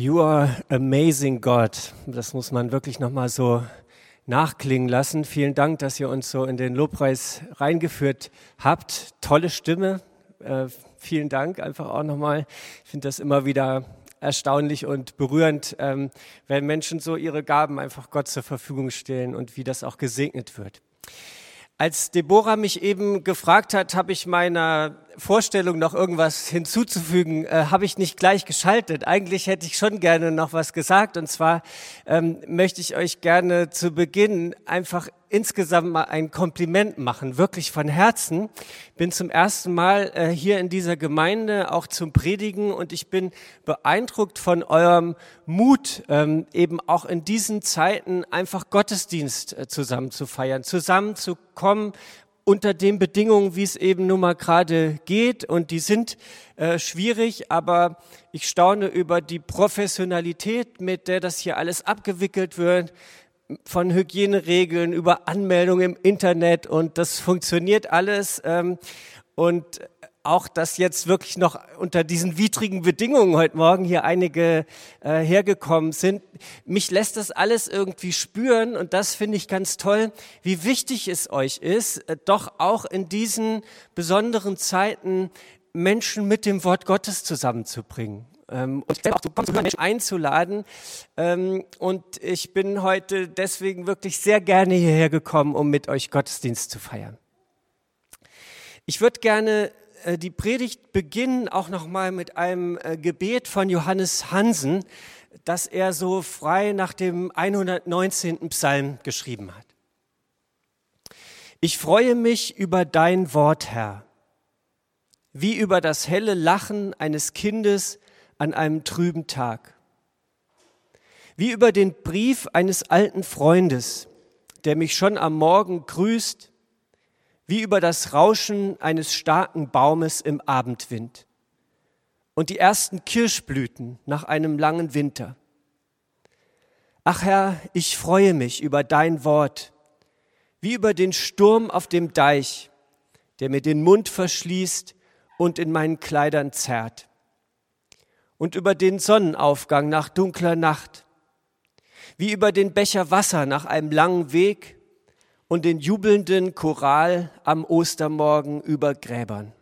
You are amazing God. Das muss man wirklich nochmal so nachklingen lassen. Vielen Dank, dass ihr uns so in den Lobpreis reingeführt habt. Tolle Stimme. Äh, vielen Dank einfach auch nochmal. Ich finde das immer wieder erstaunlich und berührend, ähm, wenn Menschen so ihre Gaben einfach Gott zur Verfügung stellen und wie das auch gesegnet wird. Als Deborah mich eben gefragt hat, habe ich meiner Vorstellung noch irgendwas hinzuzufügen, äh, habe ich nicht gleich geschaltet. Eigentlich hätte ich schon gerne noch was gesagt. Und zwar ähm, möchte ich euch gerne zu Beginn einfach insgesamt mal ein Kompliment machen, wirklich von Herzen. Bin zum ersten Mal äh, hier in dieser Gemeinde auch zum Predigen und ich bin beeindruckt von eurem Mut, ähm, eben auch in diesen Zeiten einfach Gottesdienst äh, zusammen zu feiern, zusammen zu kommen unter den Bedingungen, wie es eben nun mal gerade geht. Und die sind äh, schwierig, aber ich staune über die Professionalität, mit der das hier alles abgewickelt wird, von Hygieneregeln über Anmeldungen im Internet und das funktioniert alles. Ähm, und auch, dass jetzt wirklich noch unter diesen widrigen Bedingungen heute Morgen hier einige äh, hergekommen sind. Mich lässt das alles irgendwie spüren und das finde ich ganz toll, wie wichtig es euch ist, äh, doch auch in diesen besonderen Zeiten Menschen mit dem Wort Gottes zusammenzubringen. Ähm, und auch zu kommen, Menschen einzuladen. Ähm, und ich bin heute deswegen wirklich sehr gerne hierher gekommen, um mit euch Gottesdienst zu feiern. Ich würde gerne die Predigt beginnen auch noch mal mit einem äh, Gebet von Johannes Hansen, das er so frei nach dem 119. Psalm geschrieben hat. Ich freue mich über dein Wort, Herr, wie über das helle Lachen eines Kindes an einem trüben Tag, wie über den Brief eines alten Freundes, der mich schon am Morgen grüßt wie über das Rauschen eines starken Baumes im Abendwind und die ersten Kirschblüten nach einem langen Winter. Ach Herr, ich freue mich über dein Wort, wie über den Sturm auf dem Deich, der mir den Mund verschließt und in meinen Kleidern zerrt, und über den Sonnenaufgang nach dunkler Nacht, wie über den Becher Wasser nach einem langen Weg und den jubelnden Choral am Ostermorgen über Gräbern.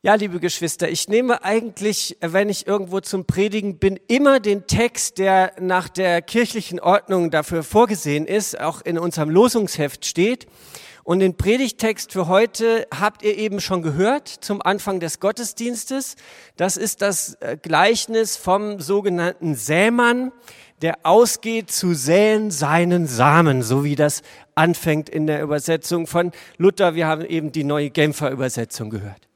Ja, liebe Geschwister, ich nehme eigentlich, wenn ich irgendwo zum Predigen bin, immer den Text, der nach der kirchlichen Ordnung dafür vorgesehen ist, auch in unserem Losungsheft steht. Und den Predigtext für heute habt ihr eben schon gehört zum Anfang des Gottesdienstes. Das ist das äh, Gleichnis vom sogenannten Sämann der ausgeht zu säen seinen Samen, so wie das anfängt in der Übersetzung von Luther. Wir haben eben die neue Genfer Übersetzung gehört.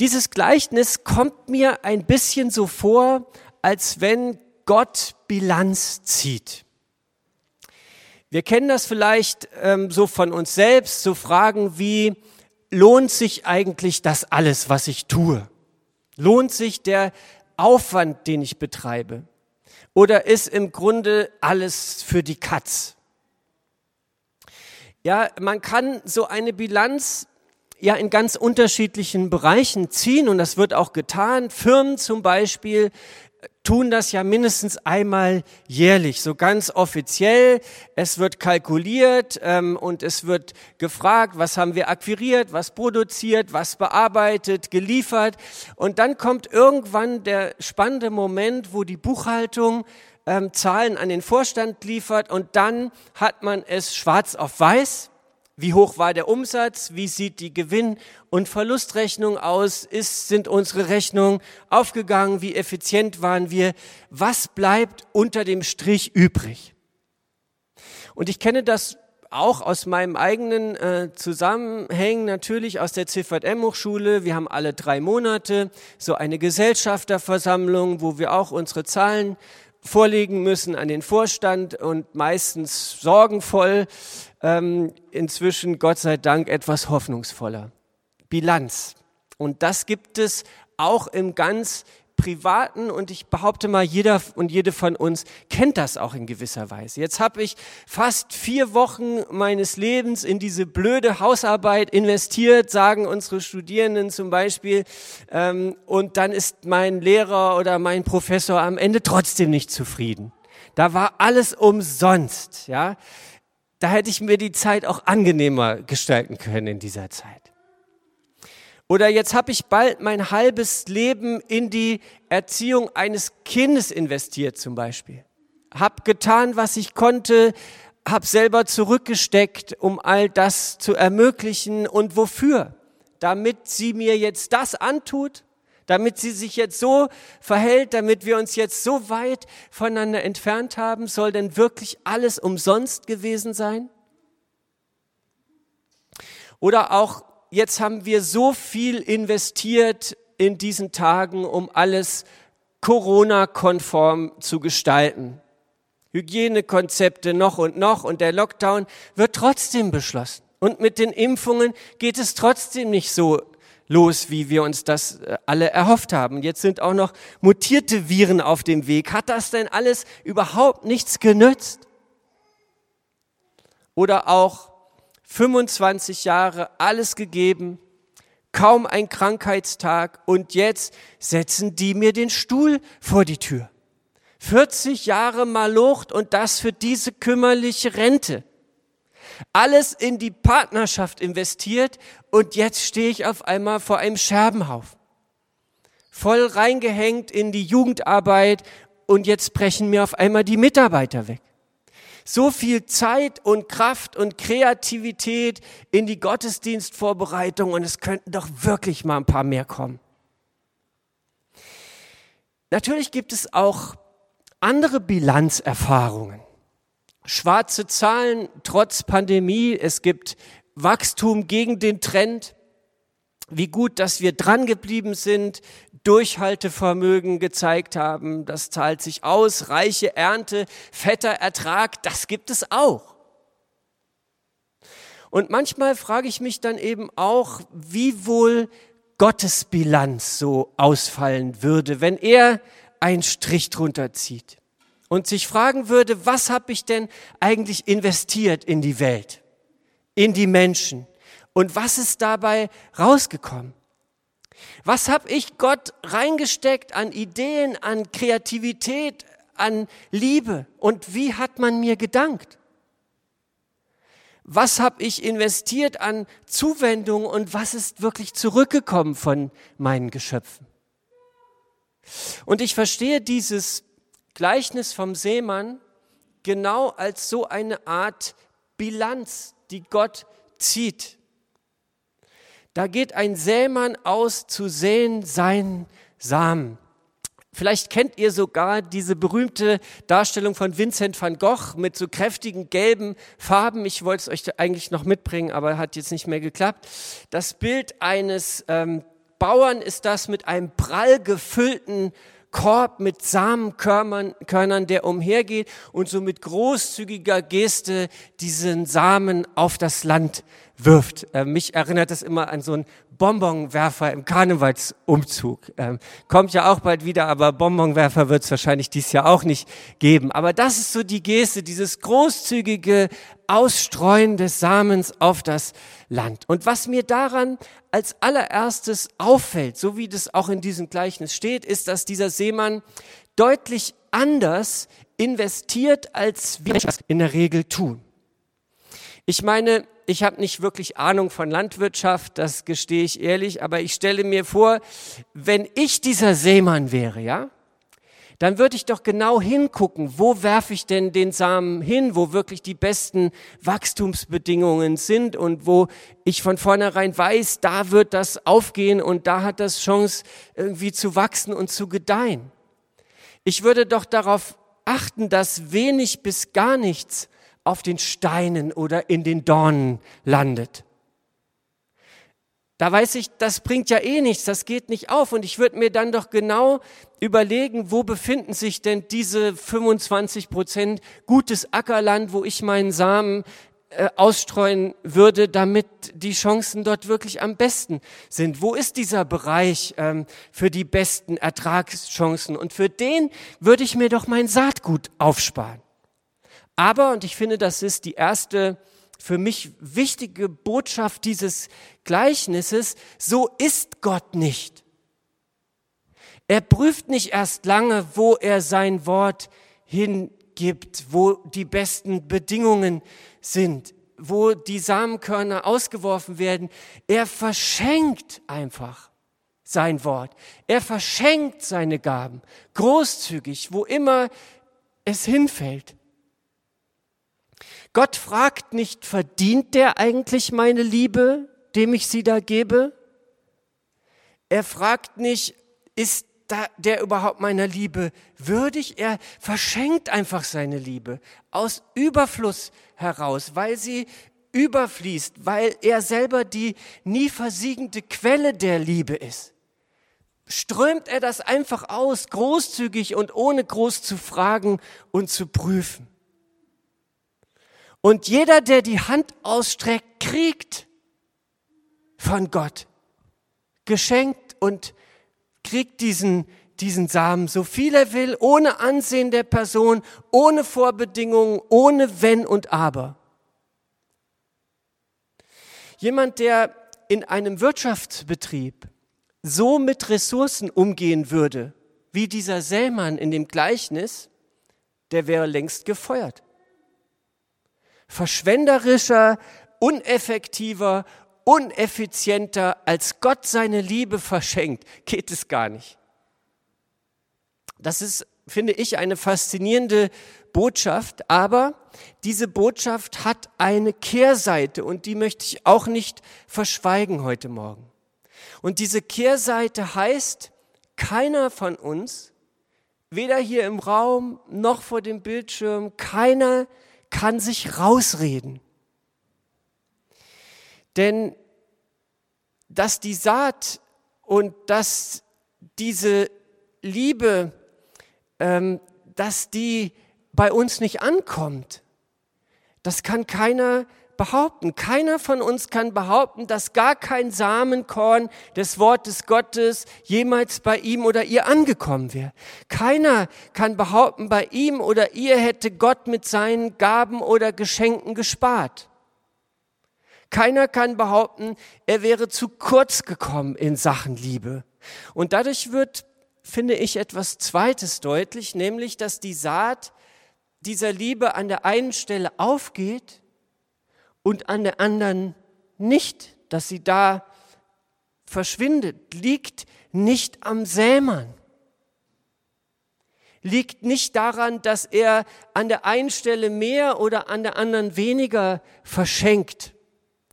Dieses Gleichnis kommt mir ein bisschen so vor, als wenn Gott Bilanz zieht. Wir kennen das vielleicht ähm, so von uns selbst, so Fragen wie, lohnt sich eigentlich das alles, was ich tue? Lohnt sich der Aufwand, den ich betreibe? Oder ist im Grunde alles für die Katz? Ja, man kann so eine Bilanz ja in ganz unterschiedlichen Bereichen ziehen und das wird auch getan. Firmen zum Beispiel tun das ja mindestens einmal jährlich, so ganz offiziell. Es wird kalkuliert ähm, und es wird gefragt, was haben wir akquiriert, was produziert, was bearbeitet, geliefert. Und dann kommt irgendwann der spannende Moment, wo die Buchhaltung ähm, Zahlen an den Vorstand liefert und dann hat man es schwarz auf weiß wie hoch war der Umsatz? Wie sieht die Gewinn- und Verlustrechnung aus? Ist, sind unsere Rechnungen aufgegangen? Wie effizient waren wir? Was bleibt unter dem Strich übrig? Und ich kenne das auch aus meinem eigenen äh, Zusammenhängen natürlich aus der CVM-Hochschule. Wir haben alle drei Monate so eine Gesellschafterversammlung, wo wir auch unsere Zahlen vorlegen müssen an den Vorstand und meistens sorgenvoll, ähm, inzwischen Gott sei Dank etwas hoffnungsvoller. Bilanz. Und das gibt es auch im ganz privaten und ich behaupte mal, jeder und jede von uns kennt das auch in gewisser Weise. Jetzt habe ich fast vier Wochen meines Lebens in diese blöde Hausarbeit investiert, sagen unsere Studierenden zum Beispiel, ähm, und dann ist mein Lehrer oder mein Professor am Ende trotzdem nicht zufrieden. Da war alles umsonst, ja. Da hätte ich mir die Zeit auch angenehmer gestalten können in dieser Zeit. Oder jetzt habe ich bald mein halbes Leben in die Erziehung eines Kindes investiert zum Beispiel. Hab getan, was ich konnte, hab selber zurückgesteckt, um all das zu ermöglichen. Und wofür? Damit sie mir jetzt das antut, damit sie sich jetzt so verhält, damit wir uns jetzt so weit voneinander entfernt haben, soll denn wirklich alles umsonst gewesen sein? Oder auch jetzt haben wir so viel investiert in diesen Tagen, um alles Corona-konform zu gestalten. Hygienekonzepte noch und noch und der Lockdown wird trotzdem beschlossen. Und mit den Impfungen geht es trotzdem nicht so los, wie wir uns das äh, alle erhofft haben. Jetzt sind auch noch mutierte Viren auf dem Weg. Hat das denn alles überhaupt nichts genützt? Oder auch 25 Jahre alles gegeben, kaum ein Krankheitstag und jetzt setzen die mir den Stuhl vor die Tür. 40 Jahre Malocht und das für diese kümmerliche Rente. Alles in die Partnerschaft investiert und jetzt stehe ich auf einmal vor einem Scherbenhaufen. Voll reingehängt in die Jugendarbeit und jetzt brechen mir auf einmal die Mitarbeiter weg so viel Zeit und Kraft und Kreativität in die Gottesdienstvorbereitung und es könnten doch wirklich mal ein paar mehr kommen. Natürlich gibt es auch andere Bilanzerfahrungen. Schwarze Zahlen trotz Pandemie, es gibt Wachstum gegen den Trend, wie gut, dass wir dran geblieben sind, Durchhaltevermögen gezeigt haben, das zahlt sich aus, reiche Ernte, fetter Ertrag, das gibt es auch. Und manchmal frage ich mich dann eben auch, wie wohl Gottes Bilanz so ausfallen würde, wenn er einen Strich drunter zieht und sich fragen würde, was habe ich denn eigentlich investiert in die Welt, in die Menschen und was ist dabei rausgekommen? Was habe ich Gott reingesteckt an Ideen, an Kreativität, an Liebe? Und wie hat man mir gedankt? Was habe ich investiert an Zuwendung und was ist wirklich zurückgekommen von meinen Geschöpfen? Und ich verstehe dieses Gleichnis vom Seemann genau als so eine Art Bilanz, die Gott zieht. Da geht ein Sämann aus zu säen seinen Samen. Vielleicht kennt ihr sogar diese berühmte Darstellung von Vincent van Gogh mit so kräftigen gelben Farben. Ich wollte es euch eigentlich noch mitbringen, aber hat jetzt nicht mehr geklappt. Das Bild eines ähm, Bauern ist das mit einem prall gefüllten Korb mit Samenkörnern, der umhergeht und so mit großzügiger Geste diesen Samen auf das Land wirft. Äh, mich erinnert das immer an so einen Bonbonwerfer im Karnevalsumzug. Ähm, kommt ja auch bald wieder, aber Bonbonwerfer wird es wahrscheinlich dieses Jahr auch nicht geben. Aber das ist so die Geste, dieses großzügige Ausstreuen des Samens auf das Land. Und was mir daran als allererstes auffällt, so wie das auch in diesem Gleichnis steht, ist, dass dieser Seemann deutlich anders investiert, als wir das in der Regel tun. Ich meine, ich habe nicht wirklich Ahnung von Landwirtschaft, das gestehe ich ehrlich, aber ich stelle mir vor, wenn ich dieser Seemann wäre, ja, dann würde ich doch genau hingucken, wo werfe ich denn den Samen hin, wo wirklich die besten Wachstumsbedingungen sind und wo ich von vornherein weiß, da wird das aufgehen und da hat das Chance irgendwie zu wachsen und zu gedeihen. Ich würde doch darauf achten, dass wenig bis gar nichts auf den Steinen oder in den Dornen landet. Da weiß ich, das bringt ja eh nichts, das geht nicht auf. Und ich würde mir dann doch genau überlegen, wo befinden sich denn diese 25 Prozent gutes Ackerland, wo ich meinen Samen äh, ausstreuen würde, damit die Chancen dort wirklich am besten sind. Wo ist dieser Bereich ähm, für die besten Ertragschancen? Und für den würde ich mir doch mein Saatgut aufsparen. Aber, und ich finde, das ist die erste für mich wichtige Botschaft dieses Gleichnisses, so ist Gott nicht. Er prüft nicht erst lange, wo er sein Wort hingibt, wo die besten Bedingungen sind, wo die Samenkörner ausgeworfen werden. Er verschenkt einfach sein Wort. Er verschenkt seine Gaben großzügig, wo immer es hinfällt. Gott fragt nicht, verdient der eigentlich meine Liebe, dem ich sie da gebe? Er fragt nicht, ist der überhaupt meiner Liebe würdig? Er verschenkt einfach seine Liebe aus Überfluss heraus, weil sie überfließt, weil er selber die nie versiegende Quelle der Liebe ist. Strömt er das einfach aus, großzügig und ohne groß zu fragen und zu prüfen. Und jeder, der die Hand ausstreckt, kriegt von Gott. Geschenkt und kriegt diesen, diesen Samen, so viel er will, ohne Ansehen der Person, ohne Vorbedingungen, ohne Wenn und Aber. Jemand, der in einem Wirtschaftsbetrieb so mit Ressourcen umgehen würde, wie dieser Sämann in dem Gleichnis, der wäre längst gefeuert verschwenderischer, uneffektiver, uneffizienter, als Gott seine Liebe verschenkt, geht es gar nicht. Das ist, finde ich, eine faszinierende Botschaft, aber diese Botschaft hat eine Kehrseite und die möchte ich auch nicht verschweigen heute Morgen. Und diese Kehrseite heißt, keiner von uns, weder hier im Raum noch vor dem Bildschirm, keiner kann sich rausreden. Denn dass die Saat und dass diese Liebe, ähm, dass die bei uns nicht ankommt, das kann keiner behaupten. Keiner von uns kann behaupten, dass gar kein Samenkorn des Wortes Gottes jemals bei ihm oder ihr angekommen wäre. Keiner kann behaupten, bei ihm oder ihr hätte Gott mit seinen Gaben oder Geschenken gespart. Keiner kann behaupten, er wäre zu kurz gekommen in Sachen Liebe. Und dadurch wird, finde ich, etwas Zweites deutlich, nämlich, dass die Saat dieser Liebe an der einen Stelle aufgeht und an der anderen nicht, dass sie da verschwindet, liegt nicht am Sämann. Liegt nicht daran, dass er an der einen Stelle mehr oder an der anderen weniger verschenkt,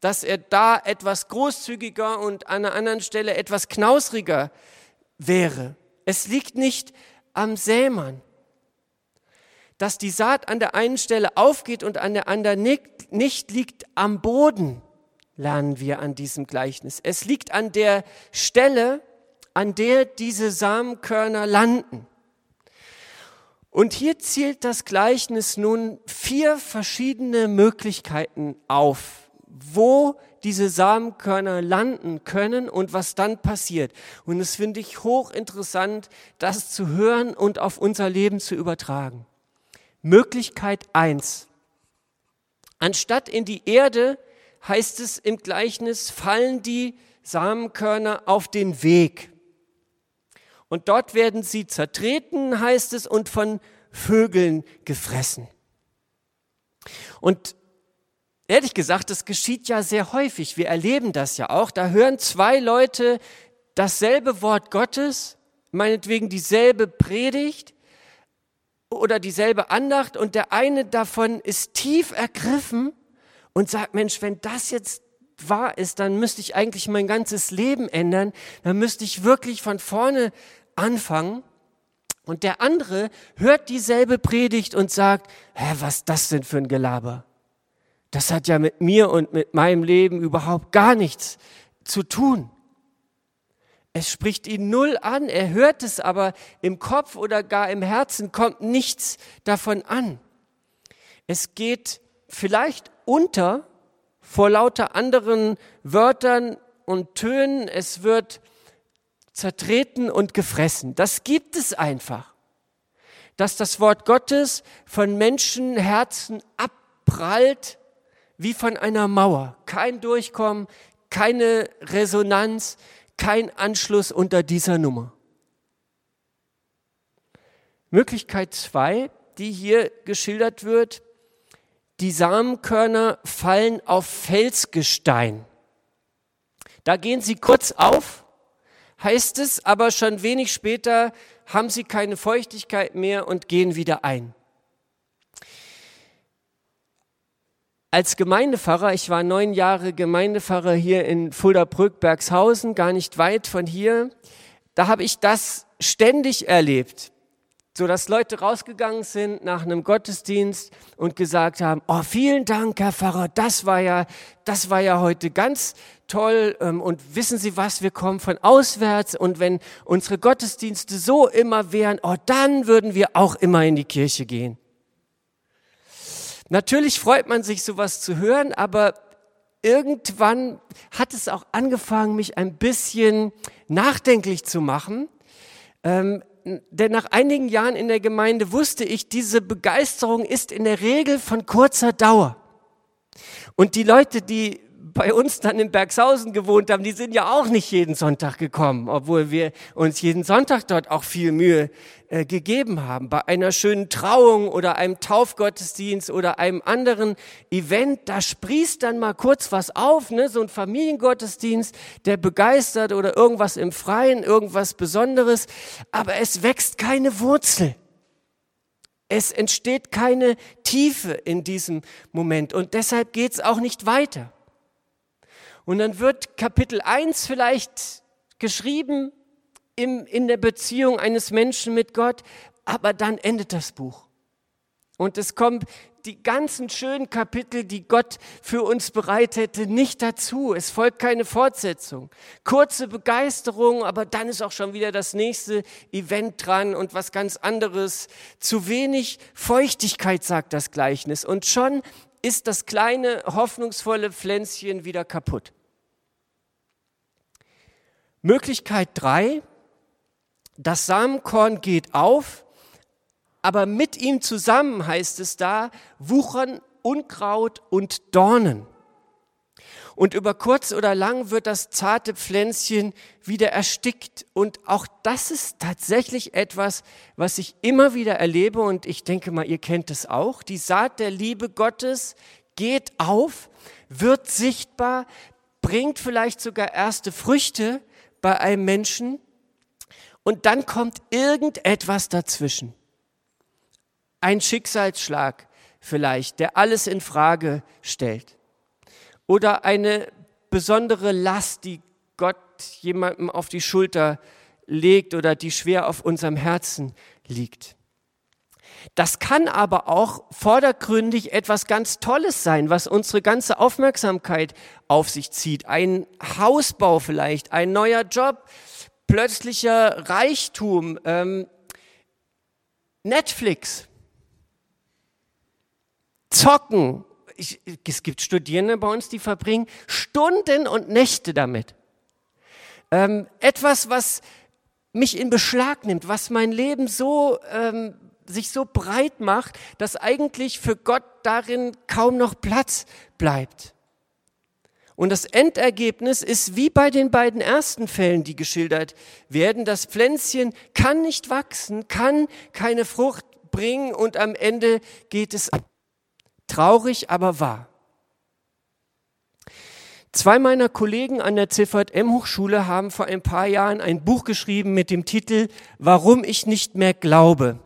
dass er da etwas großzügiger und an der anderen Stelle etwas knausriger wäre. Es liegt nicht am Sämann dass die Saat an der einen Stelle aufgeht und an der anderen nicht, nicht liegt am Boden, lernen wir an diesem Gleichnis. Es liegt an der Stelle, an der diese Samenkörner landen. Und hier zielt das Gleichnis nun vier verschiedene Möglichkeiten auf, wo diese Samenkörner landen können und was dann passiert. Und es finde ich hochinteressant, das zu hören und auf unser Leben zu übertragen. Möglichkeit eins: Anstatt in die Erde, heißt es im Gleichnis, fallen die Samenkörner auf den Weg. Und dort werden sie zertreten, heißt es, und von Vögeln gefressen. Und ehrlich gesagt, das geschieht ja sehr häufig. Wir erleben das ja auch. Da hören zwei Leute dasselbe Wort Gottes, meinetwegen dieselbe Predigt, oder dieselbe Andacht und der eine davon ist tief ergriffen und sagt, Mensch, wenn das jetzt wahr ist, dann müsste ich eigentlich mein ganzes Leben ändern, dann müsste ich wirklich von vorne anfangen. Und der andere hört dieselbe Predigt und sagt, hä, was ist das denn für ein Gelaber? Das hat ja mit mir und mit meinem Leben überhaupt gar nichts zu tun. Es spricht ihn null an, er hört es, aber im Kopf oder gar im Herzen kommt nichts davon an. Es geht vielleicht unter vor lauter anderen Wörtern und Tönen. Es wird zertreten und gefressen. Das gibt es einfach. Dass das Wort Gottes von Menschenherzen abprallt wie von einer Mauer. Kein Durchkommen, keine Resonanz, kein Anschluss unter dieser Nummer. Möglichkeit zwei, die hier geschildert wird, die Samenkörner fallen auf Felsgestein. Da gehen sie kurz auf, heißt es, aber schon wenig später haben sie keine Feuchtigkeit mehr und gehen wieder ein. Als Gemeindepfarrer, ich war neun Jahre Gemeindepfarrer hier in Fulda-Brück-Bergshausen, gar nicht weit von hier, da habe ich das ständig erlebt so dass Leute rausgegangen sind nach einem Gottesdienst und gesagt haben, oh, vielen Dank, Herr Pfarrer, das war ja, das war ja heute ganz toll ähm, und wissen Sie was, wir kommen von auswärts und wenn unsere Gottesdienste so immer wären, oh, dann würden wir auch immer in die Kirche gehen. Natürlich freut man sich, sowas zu hören, aber irgendwann hat es auch angefangen, mich ein bisschen nachdenklich zu machen. Ähm, denn nach einigen Jahren in der Gemeinde wusste ich, diese Begeisterung ist in der Regel von kurzer Dauer. Und die Leute, die bei uns dann in Bergshausen gewohnt haben, die sind ja auch nicht jeden Sonntag gekommen, obwohl wir uns jeden Sonntag dort auch viel Mühe äh, gegeben haben. Bei einer schönen Trauung oder einem Taufgottesdienst oder einem anderen Event, da sprießt dann mal kurz was auf, ne? so ein Familiengottesdienst, der begeistert oder irgendwas im Freien, irgendwas Besonderes, aber es wächst keine Wurzel. Es entsteht keine Tiefe in diesem Moment und deshalb geht es auch nicht weiter. Und dann wird Kapitel 1 vielleicht geschrieben im, in der Beziehung eines Menschen mit Gott, aber dann endet das Buch. Und es kommt die ganzen schönen Kapitel, die Gott für uns bereitete, nicht dazu. Es folgt keine Fortsetzung. Kurze Begeisterung, aber dann ist auch schon wieder das nächste Event dran und was ganz anderes. Zu wenig Feuchtigkeit, sagt das Gleichnis. Und schon ist das kleine, hoffnungsvolle Pflänzchen wieder kaputt. Möglichkeit drei, das Samenkorn geht auf, aber mit ihm zusammen heißt es da, wuchern Unkraut und Dornen. Und über kurz oder lang wird das zarte Pflänzchen wieder erstickt. Und auch das ist tatsächlich etwas, was ich immer wieder erlebe. Und ich denke mal, ihr kennt es auch. Die Saat der Liebe Gottes geht auf, wird sichtbar, bringt vielleicht sogar erste Früchte bei einem Menschen. Und dann kommt irgendetwas dazwischen. Ein Schicksalsschlag vielleicht, der alles in Frage stellt oder eine besondere Last, die Gott jemandem auf die Schulter legt oder die schwer auf unserem Herzen liegt. Das kann aber auch vordergründig etwas ganz Tolles sein, was unsere ganze Aufmerksamkeit auf sich zieht. Ein Hausbau vielleicht, ein neuer Job, plötzlicher Reichtum, ähm, Netflix, Zocken, ich, es gibt Studierende bei uns, die verbringen Stunden und Nächte damit. Ähm, etwas, was mich in Beschlag nimmt, was mein Leben so ähm, sich so breit macht, dass eigentlich für Gott darin kaum noch Platz bleibt. Und das Endergebnis ist wie bei den beiden ersten Fällen, die geschildert werden. Das Pflänzchen kann nicht wachsen, kann keine Frucht bringen und am Ende geht es Traurig, aber wahr. Zwei meiner Kollegen an der CVM-Hochschule haben vor ein paar Jahren ein Buch geschrieben mit dem Titel Warum ich nicht mehr glaube,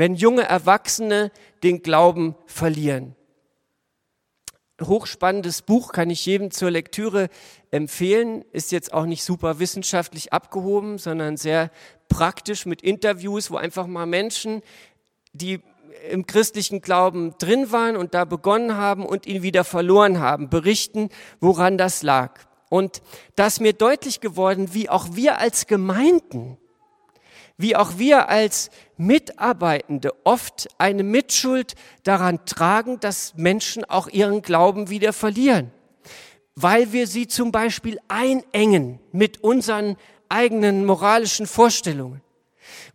wenn junge Erwachsene den Glauben verlieren. Hochspannendes Buch kann ich jedem zur Lektüre empfehlen, ist jetzt auch nicht super wissenschaftlich abgehoben, sondern sehr praktisch mit Interviews, wo einfach mal Menschen, die im christlichen Glauben drin waren und da begonnen haben und ihn wieder verloren haben, berichten, woran das lag. Und da ist mir deutlich geworden, wie auch wir als Gemeinden, wie auch wir als Mitarbeitende oft eine Mitschuld daran tragen, dass Menschen auch ihren Glauben wieder verlieren, weil wir sie zum Beispiel einengen mit unseren eigenen moralischen Vorstellungen,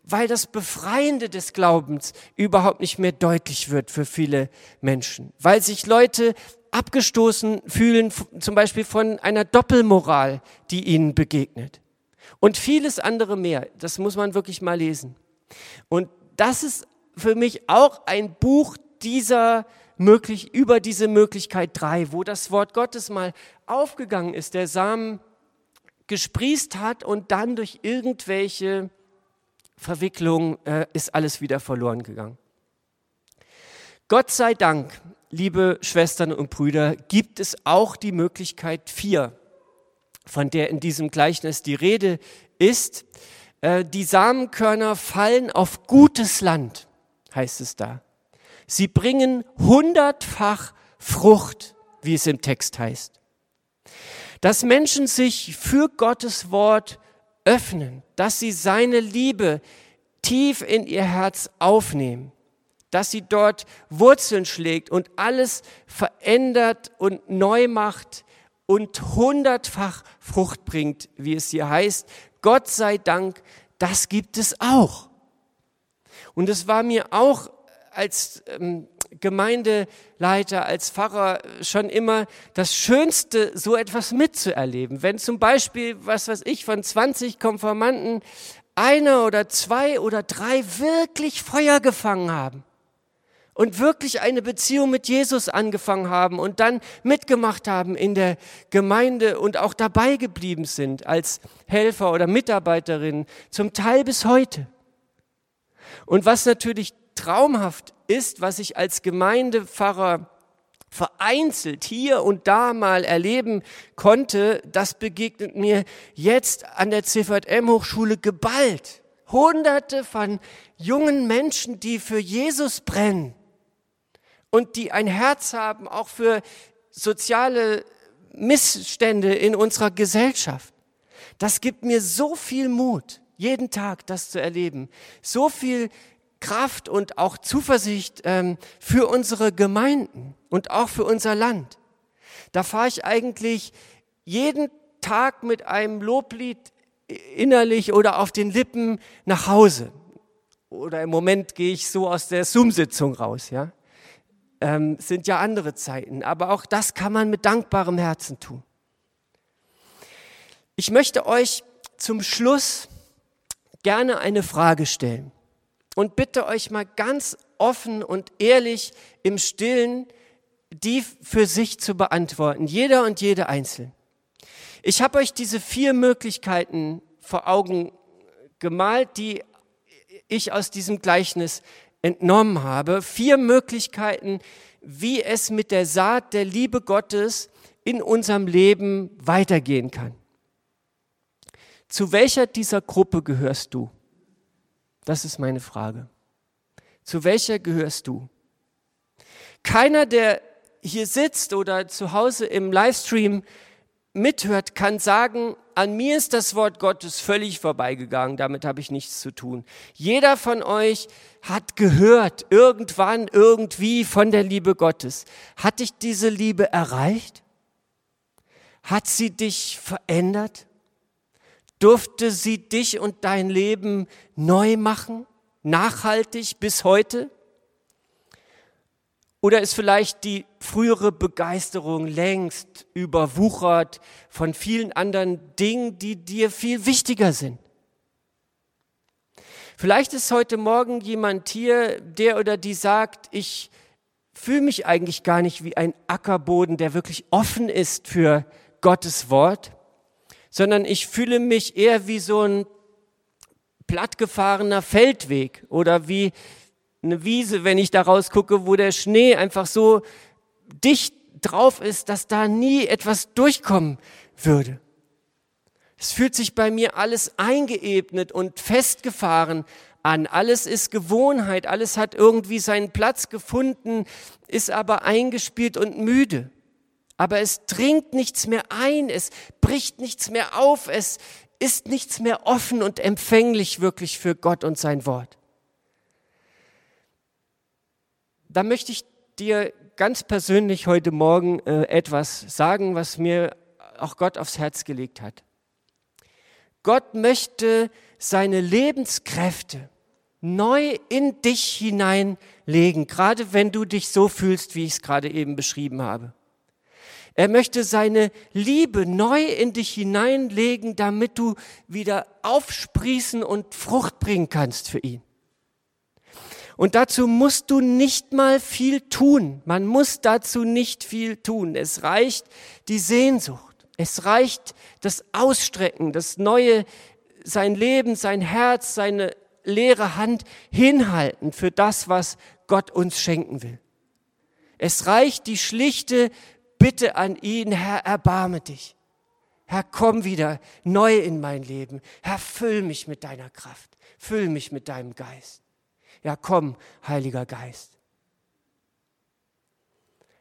weil das Befreiende des Glaubens überhaupt nicht mehr deutlich wird für viele Menschen, weil sich Leute abgestoßen fühlen, zum Beispiel von einer Doppelmoral, die ihnen begegnet. Und vieles andere mehr. Das muss man wirklich mal lesen. Und das ist für mich auch ein Buch dieser möglich, über diese Möglichkeit drei, wo das Wort Gottes mal aufgegangen ist, der Samen gesprießt hat und dann durch irgendwelche Verwicklungen äh, ist alles wieder verloren gegangen. Gott sei Dank, liebe Schwestern und Brüder, gibt es auch die Möglichkeit vier, von der in diesem Gleichnis die Rede ist. Äh, die Samenkörner fallen auf gutes Land, heißt es da. Sie bringen hundertfach Frucht, wie es im Text heißt dass Menschen sich für Gottes Wort öffnen, dass sie seine Liebe tief in ihr Herz aufnehmen, dass sie dort Wurzeln schlägt und alles verändert und neu macht und hundertfach Frucht bringt, wie es hier heißt. Gott sei Dank, das gibt es auch. Und es war mir auch als ähm, Gemeindeleiter, als Pfarrer schon immer das Schönste, so etwas mitzuerleben. Wenn zum Beispiel, was weiß ich, von 20 Konformanten einer oder zwei oder drei wirklich Feuer gefangen haben und wirklich eine Beziehung mit Jesus angefangen haben und dann mitgemacht haben in der Gemeinde und auch dabei geblieben sind als Helfer oder Mitarbeiterin, zum Teil bis heute. Und was natürlich traumhaft ist, was ich als Gemeindepfarrer vereinzelt hier und da mal erleben konnte, das begegnet mir jetzt an der CVM Hochschule geballt. Hunderte von jungen Menschen, die für Jesus brennen und die ein Herz haben, auch für soziale Missstände in unserer Gesellschaft. Das gibt mir so viel Mut, jeden Tag das zu erleben. So viel Kraft und auch Zuversicht ähm, für unsere Gemeinden und auch für unser Land. Da fahre ich eigentlich jeden Tag mit einem Loblied innerlich oder auf den Lippen nach Hause. Oder im Moment gehe ich so aus der Zoom-Sitzung raus, ja. Ähm, sind ja andere Zeiten, aber auch das kann man mit dankbarem Herzen tun. Ich möchte euch zum Schluss gerne eine Frage stellen und bitte euch mal ganz offen und ehrlich im Stillen die für sich zu beantworten, jeder und jede einzeln. Ich habe euch diese vier Möglichkeiten vor Augen gemalt, die ich aus diesem Gleichnis entnommen habe. Vier Möglichkeiten, wie es mit der Saat der Liebe Gottes in unserem Leben weitergehen kann. Zu welcher dieser Gruppe gehörst du? Das ist meine Frage. Zu welcher gehörst du? Keiner, der hier sitzt oder zu Hause im Livestream mithört, kann sagen, an mir ist das Wort Gottes völlig vorbeigegangen, damit habe ich nichts zu tun. Jeder von euch hat gehört, irgendwann, irgendwie von der Liebe Gottes. Hat dich diese Liebe erreicht? Hat sie dich verändert? Durfte sie dich und dein Leben neu machen, nachhaltig bis heute? Oder ist vielleicht die frühere Begeisterung längst überwuchert von vielen anderen Dingen, die dir viel wichtiger sind? Vielleicht ist heute Morgen jemand hier, der oder die sagt, ich fühle mich eigentlich gar nicht wie ein Ackerboden, der wirklich offen ist für Gottes Wort sondern ich fühle mich eher wie so ein plattgefahrener Feldweg oder wie eine Wiese, wenn ich da rausgucke, wo der Schnee einfach so dicht drauf ist, dass da nie etwas durchkommen würde. Es fühlt sich bei mir alles eingeebnet und festgefahren an. Alles ist Gewohnheit, alles hat irgendwie seinen Platz gefunden, ist aber eingespielt und müde aber es dringt nichts mehr ein, es bricht nichts mehr auf, es ist nichts mehr offen und empfänglich wirklich für Gott und sein Wort. Da möchte ich dir ganz persönlich heute Morgen äh, etwas sagen, was mir auch Gott aufs Herz gelegt hat. Gott möchte seine Lebenskräfte neu in dich hineinlegen, gerade wenn du dich so fühlst, wie ich es gerade eben beschrieben habe. Er möchte seine Liebe neu in dich hineinlegen, damit du wieder aufsprießen und Frucht bringen kannst für ihn. Und dazu musst du nicht mal viel tun. Man muss dazu nicht viel tun. Es reicht die Sehnsucht. Es reicht das Ausstrecken, das neue, sein Leben, sein Herz, seine leere Hand hinhalten für das, was Gott uns schenken will. Es reicht die schlichte Bitte an ihn, Herr, erbarme dich. Herr, komm wieder neu in mein Leben. Herr, füll mich mit deiner Kraft. Füll mich mit deinem Geist. Ja, komm, Heiliger Geist.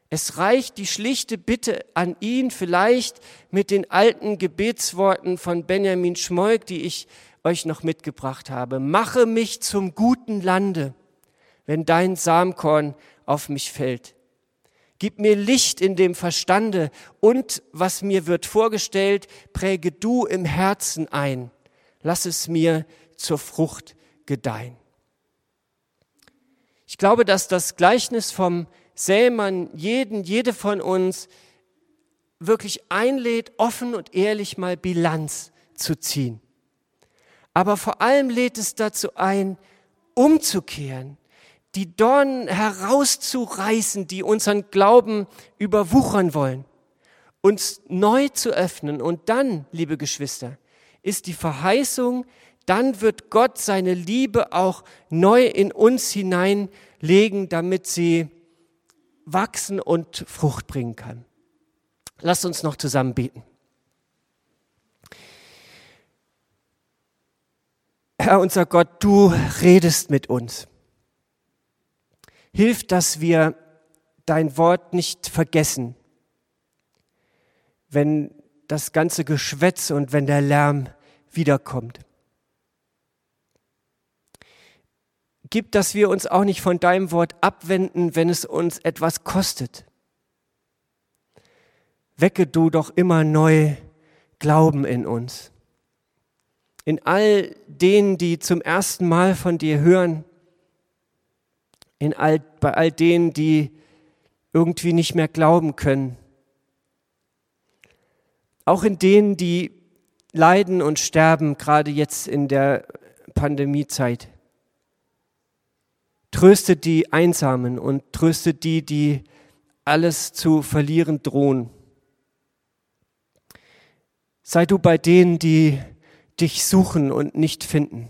Es reicht die schlichte Bitte an ihn, vielleicht mit den alten Gebetsworten von Benjamin Schmoik, die ich euch noch mitgebracht habe. Mache mich zum guten Lande, wenn dein Samkorn auf mich fällt. Gib mir Licht in dem Verstande und was mir wird vorgestellt, präge du im Herzen ein. Lass es mir zur Frucht gedeihen. Ich glaube, dass das Gleichnis vom Sämann jeden, jede von uns wirklich einlädt, offen und ehrlich mal Bilanz zu ziehen. Aber vor allem lädt es dazu ein, umzukehren, die Dornen herauszureißen, die unseren Glauben überwuchern wollen, uns neu zu öffnen. Und dann, liebe Geschwister, ist die Verheißung, dann wird Gott seine Liebe auch neu in uns hineinlegen, damit sie wachsen und Frucht bringen kann. Lasst uns noch zusammen beten. Herr unser Gott, du redest mit uns. Hilf, dass wir dein Wort nicht vergessen, wenn das ganze Geschwätz und wenn der Lärm wiederkommt. Gib, dass wir uns auch nicht von deinem Wort abwenden, wenn es uns etwas kostet. Wecke du doch immer neu Glauben in uns in all denen, die zum ersten Mal von dir hören, in all, bei all denen, die irgendwie nicht mehr glauben können, auch in denen, die leiden und sterben, gerade jetzt in der Pandemiezeit. Tröste die Einsamen und tröste die, die alles zu verlieren drohen. Sei du bei denen, die dich suchen und nicht finden.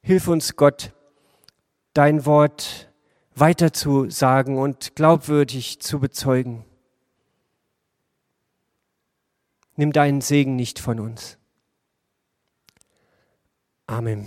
Hilf uns, Gott, dein Wort weiter zu sagen und glaubwürdig zu bezeugen. Nimm deinen Segen nicht von uns. Amen.